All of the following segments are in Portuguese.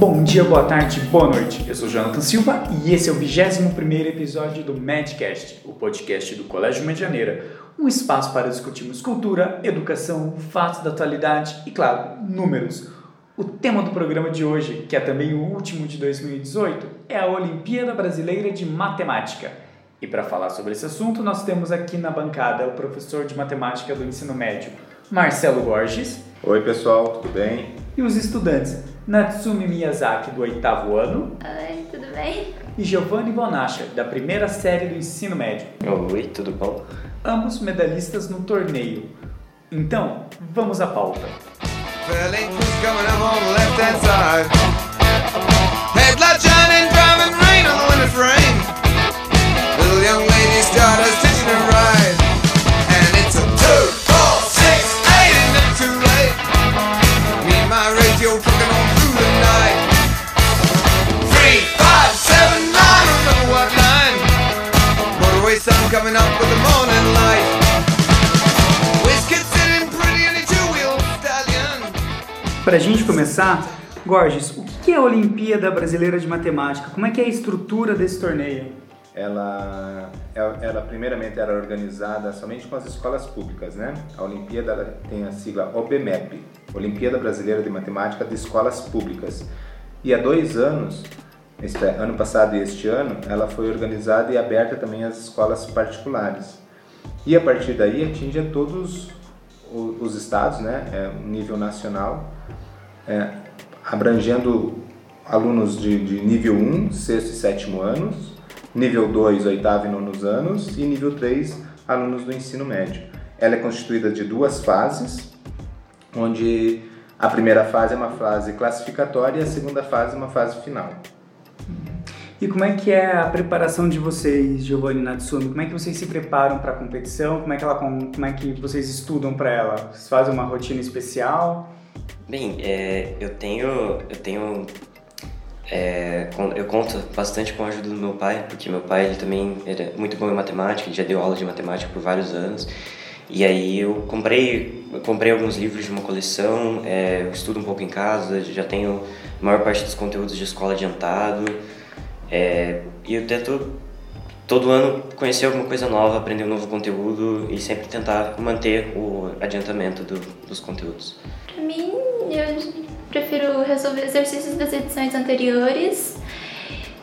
bom dia, boa tarde, boa noite. Eu sou Jonathan Silva e esse é o 21 episódio do Medcast, o podcast do Colégio Medianeira, um espaço para discutirmos cultura, educação, fatos da atualidade e, claro, números. O tema do programa de hoje, que é também o último de 2018, é a Olimpíada Brasileira de Matemática. E para falar sobre esse assunto, nós temos aqui na bancada o professor de matemática do ensino médio, Marcelo Borges. Oi, pessoal, tudo bem? E os estudantes Natsumi Miyazaki, do oitavo ano. Oi, tudo bem? E Giovanni Bonascia, da primeira série do ensino médio. Oi, tudo bom? Ambos medalhistas no torneio. Então, vamos à pauta. Headlight shining, driving rain on the winter frame. Começar, Gorges, o que é a Olimpíada Brasileira de Matemática? Como é que é a estrutura desse torneio? ela, ela primeiramente era organizada somente com as escolas públicas, né? A Olimpíada tem a sigla OBMEP, Olimpíada Brasileira de Matemática de Escolas Públicas. E há dois anos, este, é, ano passado e este ano, ela foi organizada e aberta também às escolas particulares. E a partir daí atinge a todos os estados, né? É, nível nacional, é, abrangendo alunos de, de nível 1, sexto e sétimo anos, nível 2, oitavo e nono anos, e nível 3, alunos do ensino médio. Ela é constituída de duas fases, onde a primeira fase é uma fase classificatória e a segunda fase é uma fase final. E como é que é a preparação de vocês, Giovanni Natsumi? Como é que vocês se preparam para a competição? Como é que, ela, como é que vocês estudam para ela? Vocês fazem uma rotina especial? Bem, é, eu tenho eu tenho é, eu conto bastante com a ajuda do meu pai, porque meu pai ele também era muito bom em matemática, ele já deu aula de matemática por vários anos. E aí eu comprei, eu comprei alguns livros de uma coleção, é, eu estudo um pouco em casa, já tenho a maior parte dos conteúdos de escola adiantado. É, e eu tento todo ano conhecer alguma coisa nova, aprender um novo conteúdo e sempre tentar manter o adiantamento do, dos conteúdos. Para mim, eu prefiro resolver exercícios das edições anteriores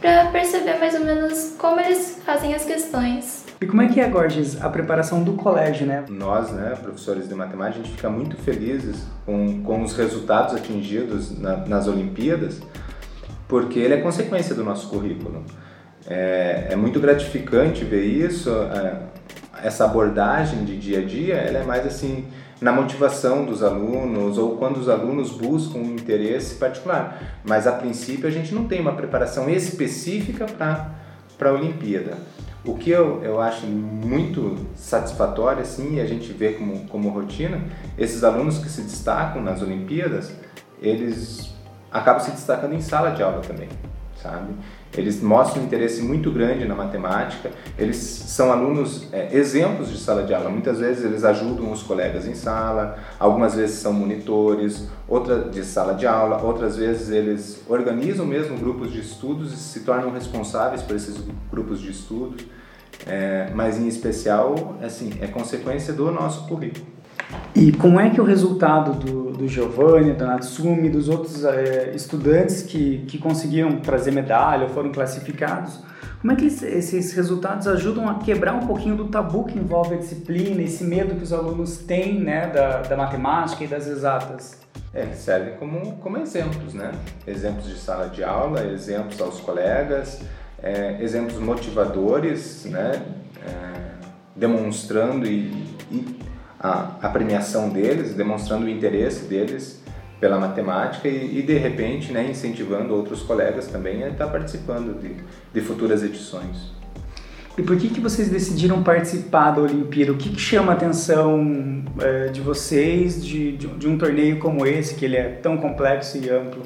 para perceber mais ou menos como eles fazem as questões. E como é que é, Gorges, a preparação do colégio, né? Nós, né, professores de matemática, a gente fica muito felizes com, com os resultados atingidos na, nas Olimpíadas, porque ele é consequência do nosso currículo. É, é muito gratificante ver isso, é, essa abordagem de dia a dia, ela é mais assim, na motivação dos alunos ou quando os alunos buscam um interesse particular. Mas a princípio a gente não tem uma preparação específica para a Olimpíada. O que eu, eu acho muito satisfatório, assim, e a gente vê como, como rotina, esses alunos que se destacam nas Olimpíadas, eles acabam se destacando em sala de aula também, sabe? Eles mostram um interesse muito grande na matemática, eles são alunos é, exemplos de sala de aula. Muitas vezes eles ajudam os colegas em sala, algumas vezes são monitores, outra de sala de aula, outras vezes eles organizam mesmo grupos de estudos e se tornam responsáveis por esses grupos de estudos. É, mas em especial, assim, é consequência do nosso currículo. E como é que o resultado do, do Giovanni, do Natsumi, dos outros é, estudantes que, que conseguiram trazer medalha ou foram classificados, como é que esses resultados ajudam a quebrar um pouquinho do tabu que envolve a disciplina, esse medo que os alunos têm né, da, da matemática e das exatas? É, servem como, como exemplos, né? Exemplos de sala de aula, exemplos aos colegas, é, exemplos motivadores, né? É, demonstrando e, e a, a premiação deles, demonstrando o interesse deles pela matemática e, e, de repente né, incentivando outros colegas também a estar participando de, de futuras edições. E por que, que vocês decidiram participar da Olimpíada? O que, que chama a atenção é, de vocês de, de, de, um torneio como esse, que ele é tão complexo e amplo?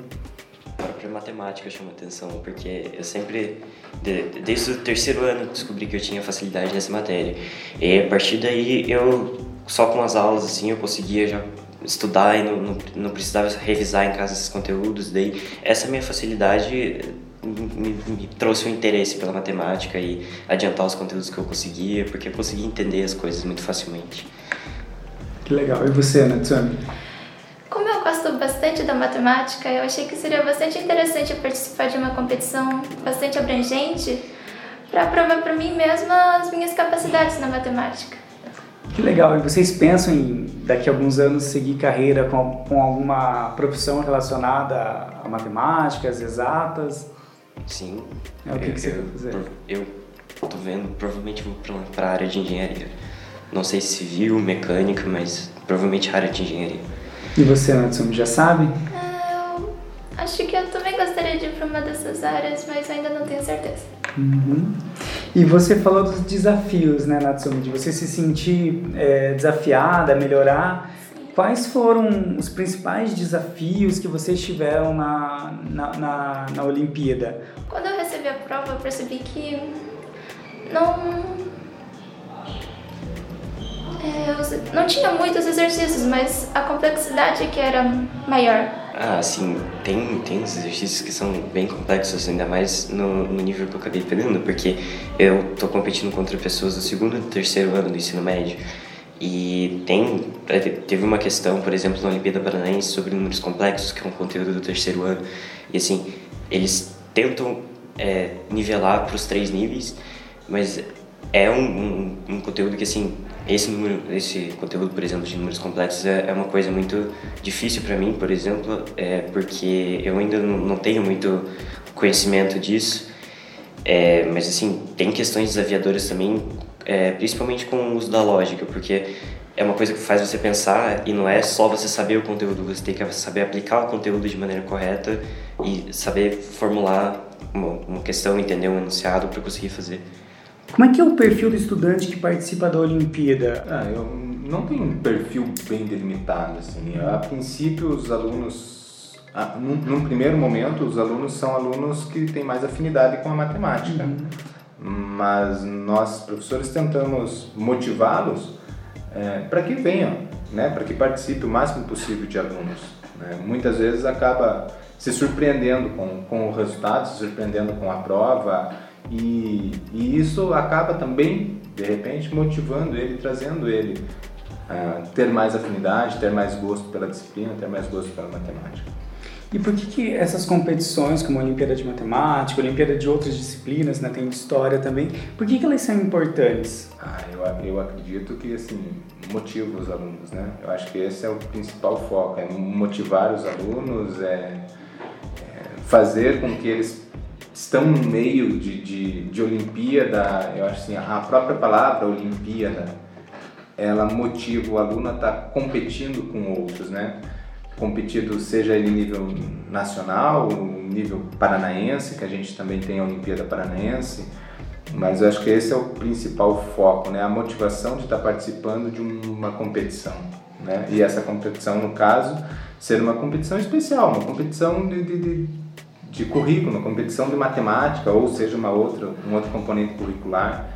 A própria matemática chama atenção, porque eu sempre, de, desde o terceiro ano, descobri que eu tinha facilidade nessa matéria. E a partir daí eu só com as aulas assim eu conseguia já estudar e não, não, não precisava revisar em casa esses conteúdos. Daí, essa minha facilidade me, me, trouxe um interesse pela matemática e adiantar os conteúdos que eu conseguia, porque eu conseguia entender as coisas muito facilmente. Que legal. E você, Natsumi? Como eu gosto bastante da matemática, eu achei que seria bastante interessante participar de uma competição bastante abrangente para provar para mim mesma as minhas capacidades na matemática. Que legal. E vocês pensam em, daqui a alguns anos, seguir carreira com, com alguma profissão relacionada a matemáticas, exatas? Sim. É, o que, eu, que você vai fazer? Eu tô vendo, provavelmente vou para a área de engenharia. Não sei se civil, mecânica, mas provavelmente a área de engenharia. E você, Natsumi, já sabe? Eu acho que eu também gostaria de ir para uma dessas áreas, mas ainda não tenho certeza. Uhum. E você falou dos desafios, né, Natsumi? De você se sentir é, desafiada, melhorar. Quais foram os principais desafios que vocês tiveram na, na, na, na Olimpíada? Quando eu recebi a prova, eu percebi que não. É, não tinha muitos exercícios, mas a complexidade que era maior. Ah, sim, tem, tem uns exercícios que são bem complexos, ainda mais no, no nível que eu acabei pegando, porque eu tô competindo contra pessoas do segundo e terceiro ano do ensino médio. E tem, é, teve uma questão, por exemplo, na Olimpíada Paranaense sobre números complexos, que é um conteúdo do terceiro ano. E assim, eles tentam é, nivelar para os três níveis, mas é um, um, um, conteúdo que assim esse número esse conteúdo por exemplo de números complexos é, é uma coisa muito difícil para mim por exemplo é porque eu ainda não, tenho muito conhecimento disso. É, mas assim tem questões desafiadoras também é, principalmente com o uso da lógica porque é uma coisa que faz você pensar e não é só você saber o conteúdo você tem que saber aplicar o conteúdo de maneira correta e saber formular uma, uma questão entender um enunciado para conseguir fazer como é que é o perfil do estudante que participa da Olimpíada? Ah, eu não tenho um perfil bem delimitado, assim. A princípio, os alunos, ah, num, num, primeiro momento, os alunos são alunos que têm mais afinidade com a matemática. Uhum. Mas nós, professores, tentamos motivá-los é, para que venham, né? para que participe o máximo possível de alunos. Né? Muitas vezes acaba se surpreendendo com, com o resultado, se surpreendendo com a prova, e, e isso acaba também, de repente, motivando ele, trazendo ele a ter mais afinidade, ter mais gosto pela disciplina, ter mais gosto pela matemática. E por que, que essas competições, como a Olimpíada de Matemática, a Olimpíada de outras disciplinas, né, tem história também, por que, que elas são importantes? Ah, eu, eu acredito que, assim, motiva os alunos, né? Eu acho que esse é o principal foco, é motivar os alunos, é, é fazer com que eles estão no meio de, de, de Olimpíada, eu acho assim, a própria palavra Olimpíada, ela motiva o aluno a estar tá competindo com outros, né? Competido seja ele nível nacional, nível paranaense, que a gente também tem a Olimpíada Paranaense, mas eu acho que esse é o principal foco, né? A motivação de estar tá participando de uma competição, né? E essa competição, no caso, ser uma competição especial, uma competição de, de, de de currículo, competição de matemática ou seja uma outra, um outro componente curricular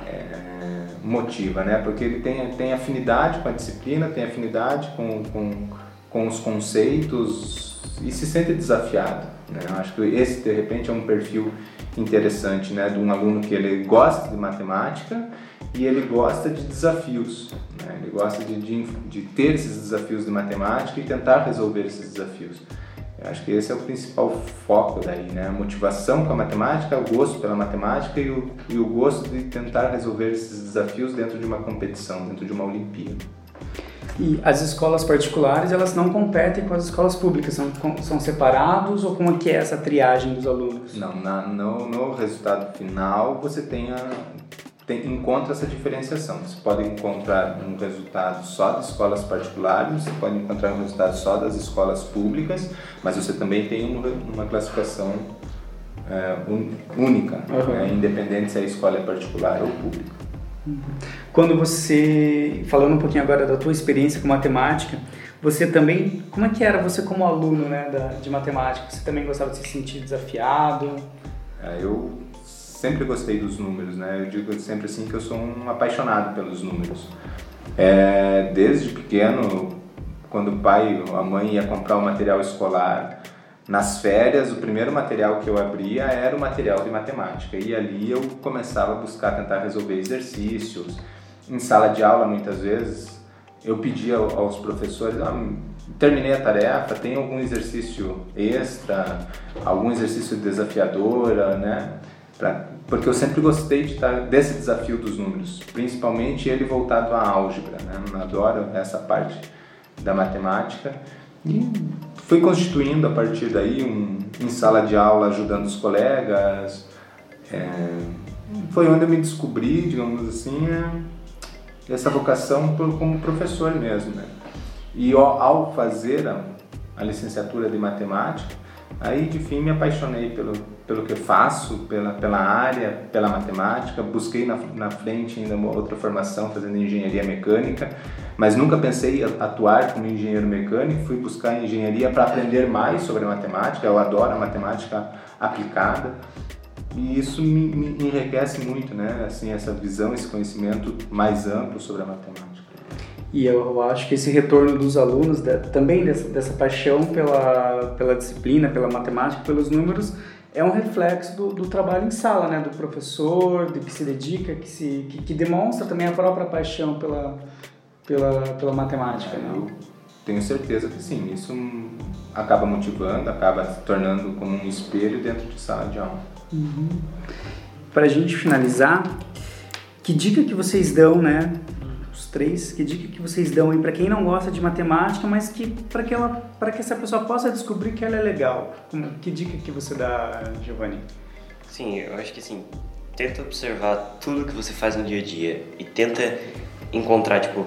é, motiva, né? Porque ele tem, tem afinidade com a disciplina, tem afinidade com, com, com os conceitos e se sente desafiado. Né? Eu acho que esse, de repente, é um perfil interessante, né? De um aluno que ele gosta de matemática e ele gosta de desafios. Né? Ele gosta de, de, de ter esses desafios de matemática e tentar resolver esses desafios. Eu acho que esse é o principal foco daí, né? A motivação com a matemática, o gosto pela matemática e o, e o gosto de tentar resolver esses desafios dentro de uma competição, dentro de uma Olimpíada. E as escolas particulares, elas não competem com as escolas públicas, são, são separados ou como é que é essa triagem dos alunos? Não, na, no, no resultado final você tem a, tem, encontra essa diferenciação. Você pode encontrar um resultado só das escolas particulares, você pode encontrar um resultado só das escolas públicas, mas você também tem uma, uma classificação é, única, uhum. né, independente se a escola é particular ou pública. Uhum. Quando você, falando um pouquinho agora da tua experiência com matemática, você também, como é que era você como aluno né, da, de matemática? Você também gostava de se sentir desafiado? É, eu sempre gostei dos números, né? Eu digo sempre assim que eu sou um apaixonado pelos números. É, desde pequeno, quando o pai ou a mãe ia comprar o material escolar nas férias, o primeiro material que eu abria era o material de matemática e ali eu começava a buscar tentar resolver exercícios. Em sala de aula, muitas vezes, eu pedia aos professores: ah, terminei a tarefa, tem algum exercício extra, algum exercício desafiador, né? Pra, porque eu sempre gostei de estar, desse desafio dos números, principalmente ele voltado à álgebra, né? Eu adoro essa parte da matemática e fui constituindo a partir daí um, em sala de aula ajudando os colegas. É, foi onde eu me descobri, digamos assim, é, essa vocação como professor mesmo. Né? E ao fazer a, a licenciatura de matemática, Aí, de fim, me apaixonei pelo, pelo que faço, pela, pela área, pela matemática. Busquei na, na frente ainda uma outra formação fazendo engenharia mecânica, mas nunca pensei atuar como engenheiro mecânico. Fui buscar engenharia para aprender mais sobre matemática. Eu adoro a matemática aplicada. E isso me, me enriquece muito, né? Assim, essa visão, esse conhecimento mais amplo sobre a matemática. E eu acho que esse retorno dos alunos, também dessa, dessa paixão pela, pela disciplina, pela matemática, pelos números, é um reflexo do, do, trabalho em sala, né? Do professor, de que se dedica, que, se, que, que demonstra também a própria paixão pela, pela, pela matemática, né? Eu tenho certeza que sim. Isso acaba motivando, acaba se tornando como um espelho dentro de sala de aula. Uhum. Para a gente finalizar, que dica que vocês dão, né, três, que dica que vocês dão aí para quem não gosta de matemática, mas que para que ela, para que essa pessoa possa descobrir que ela é legal? Que dica que você dá, Giovanni? Sim, eu acho que assim, tenta observar tudo que você faz no dia a dia e tenta encontrar tipo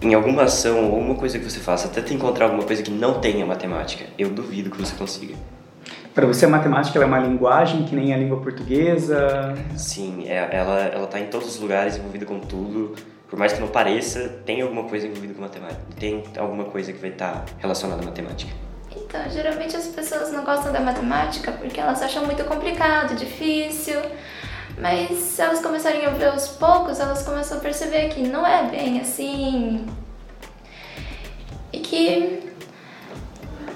em alguma ação ou alguma coisa que você faça, tenta encontrar alguma coisa que não tenha matemática. Eu duvido que você consiga. Para você a matemática é uma linguagem que nem a língua portuguesa? Sim, é, ela ela está em todos os lugares, envolvida com tudo por mais que não pareça, tem alguma coisa envolvida com matemática, tem alguma coisa que vai estar relacionada à matemática. Então, geralmente as pessoas não gostam da matemática porque elas acham muito complicado, difícil. Mas se elas começarem a ver aos poucos, elas começam a perceber que não é bem assim. E que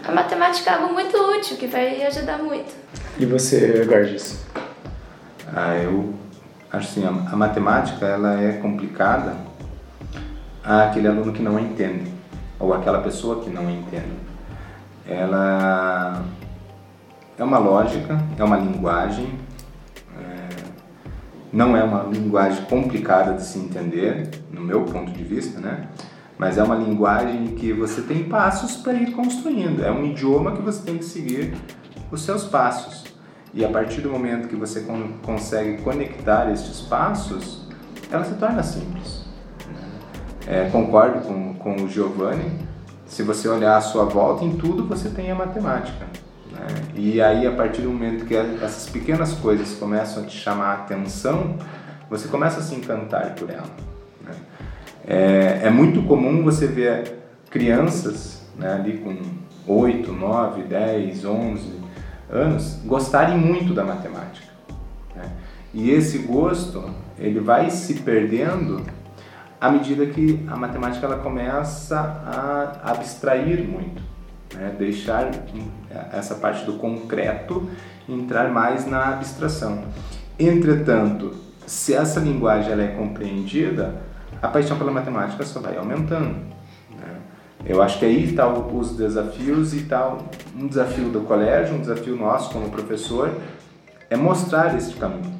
a matemática é algo muito útil, que vai ajudar muito. E você, Gorges? Ah, eu assim, a, a matemática ela é complicada àquele aluno que não entende, ou aquela pessoa que não entende. Ela é uma lógica, é uma linguagem, é, não é uma linguagem complicada de se entender, no meu ponto de vista, né? Mas é uma linguagem que você tem passos para ir construindo, é um idioma que você tem que seguir os seus passos. E a partir do momento que você consegue conectar estes passos, ela se torna simples. É, concordo com, com o Giovanni. Se você olhar à sua volta, em tudo você tem a matemática. Né? E aí, a partir do momento que essas pequenas coisas começam a te chamar a atenção, você começa a se encantar por ela. Né? É, é, muito comum você ver crianças né, ali com 8, 9, 10, 11 anos gostarem muito da matemática. Né? E esse gosto ele vai se perdendo à medida que a matemática ela começa a abstrair muito, né? deixar essa parte do concreto entrar mais na abstração. Entretanto, se essa linguagem ela é compreendida, a paixão pela matemática só vai aumentando. Eu acho que aí está os desafios e tal um desafio do colégio, um desafio nosso como professor é mostrar este caminho.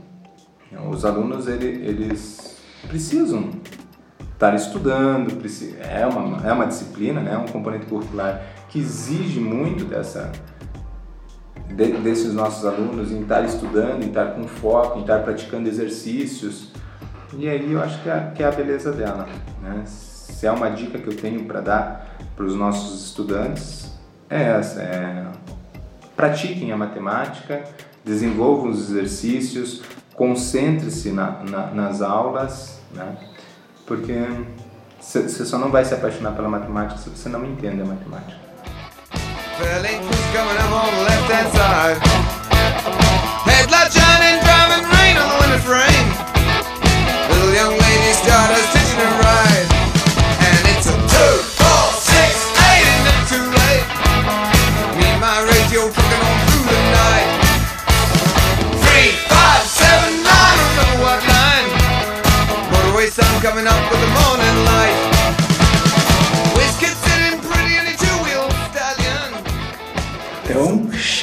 Os alunos eles precisam estar estudando, é uma, é uma disciplina, né, um componente curricular que exige muito dessa, de, desses nossos alunos em estar estudando, em estar com foco, em estar praticando exercícios. E aí eu acho que é, que é a beleza dela. Né? Se é uma dica que eu tenho para dar para os nossos estudantes, é essa. É, pratiquem a matemática, desenvolvam os exercícios, concentre-se na, na, nas aulas, né? porque você só não vai se apaixonar pela matemática se você não entende a matemática.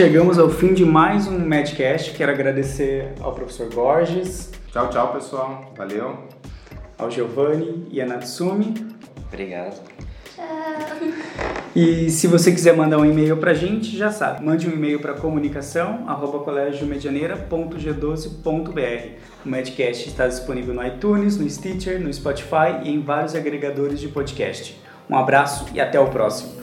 Chegamos ao fim de mais um Madcast. Quero agradecer ao professor Borges, Tchau, tchau, pessoal. Valeu. ao Giovanni e a Natsumi. Obrigado. E se você quiser mandar um e-mail pra gente, já sabe, mande um e-mail para comunicação arroba colegiomedianeira.g12.br. O Madcast está disponível no iTunes, no Stitcher, no Spotify e em vários agregadores de podcast. Um abraço e até o próximo.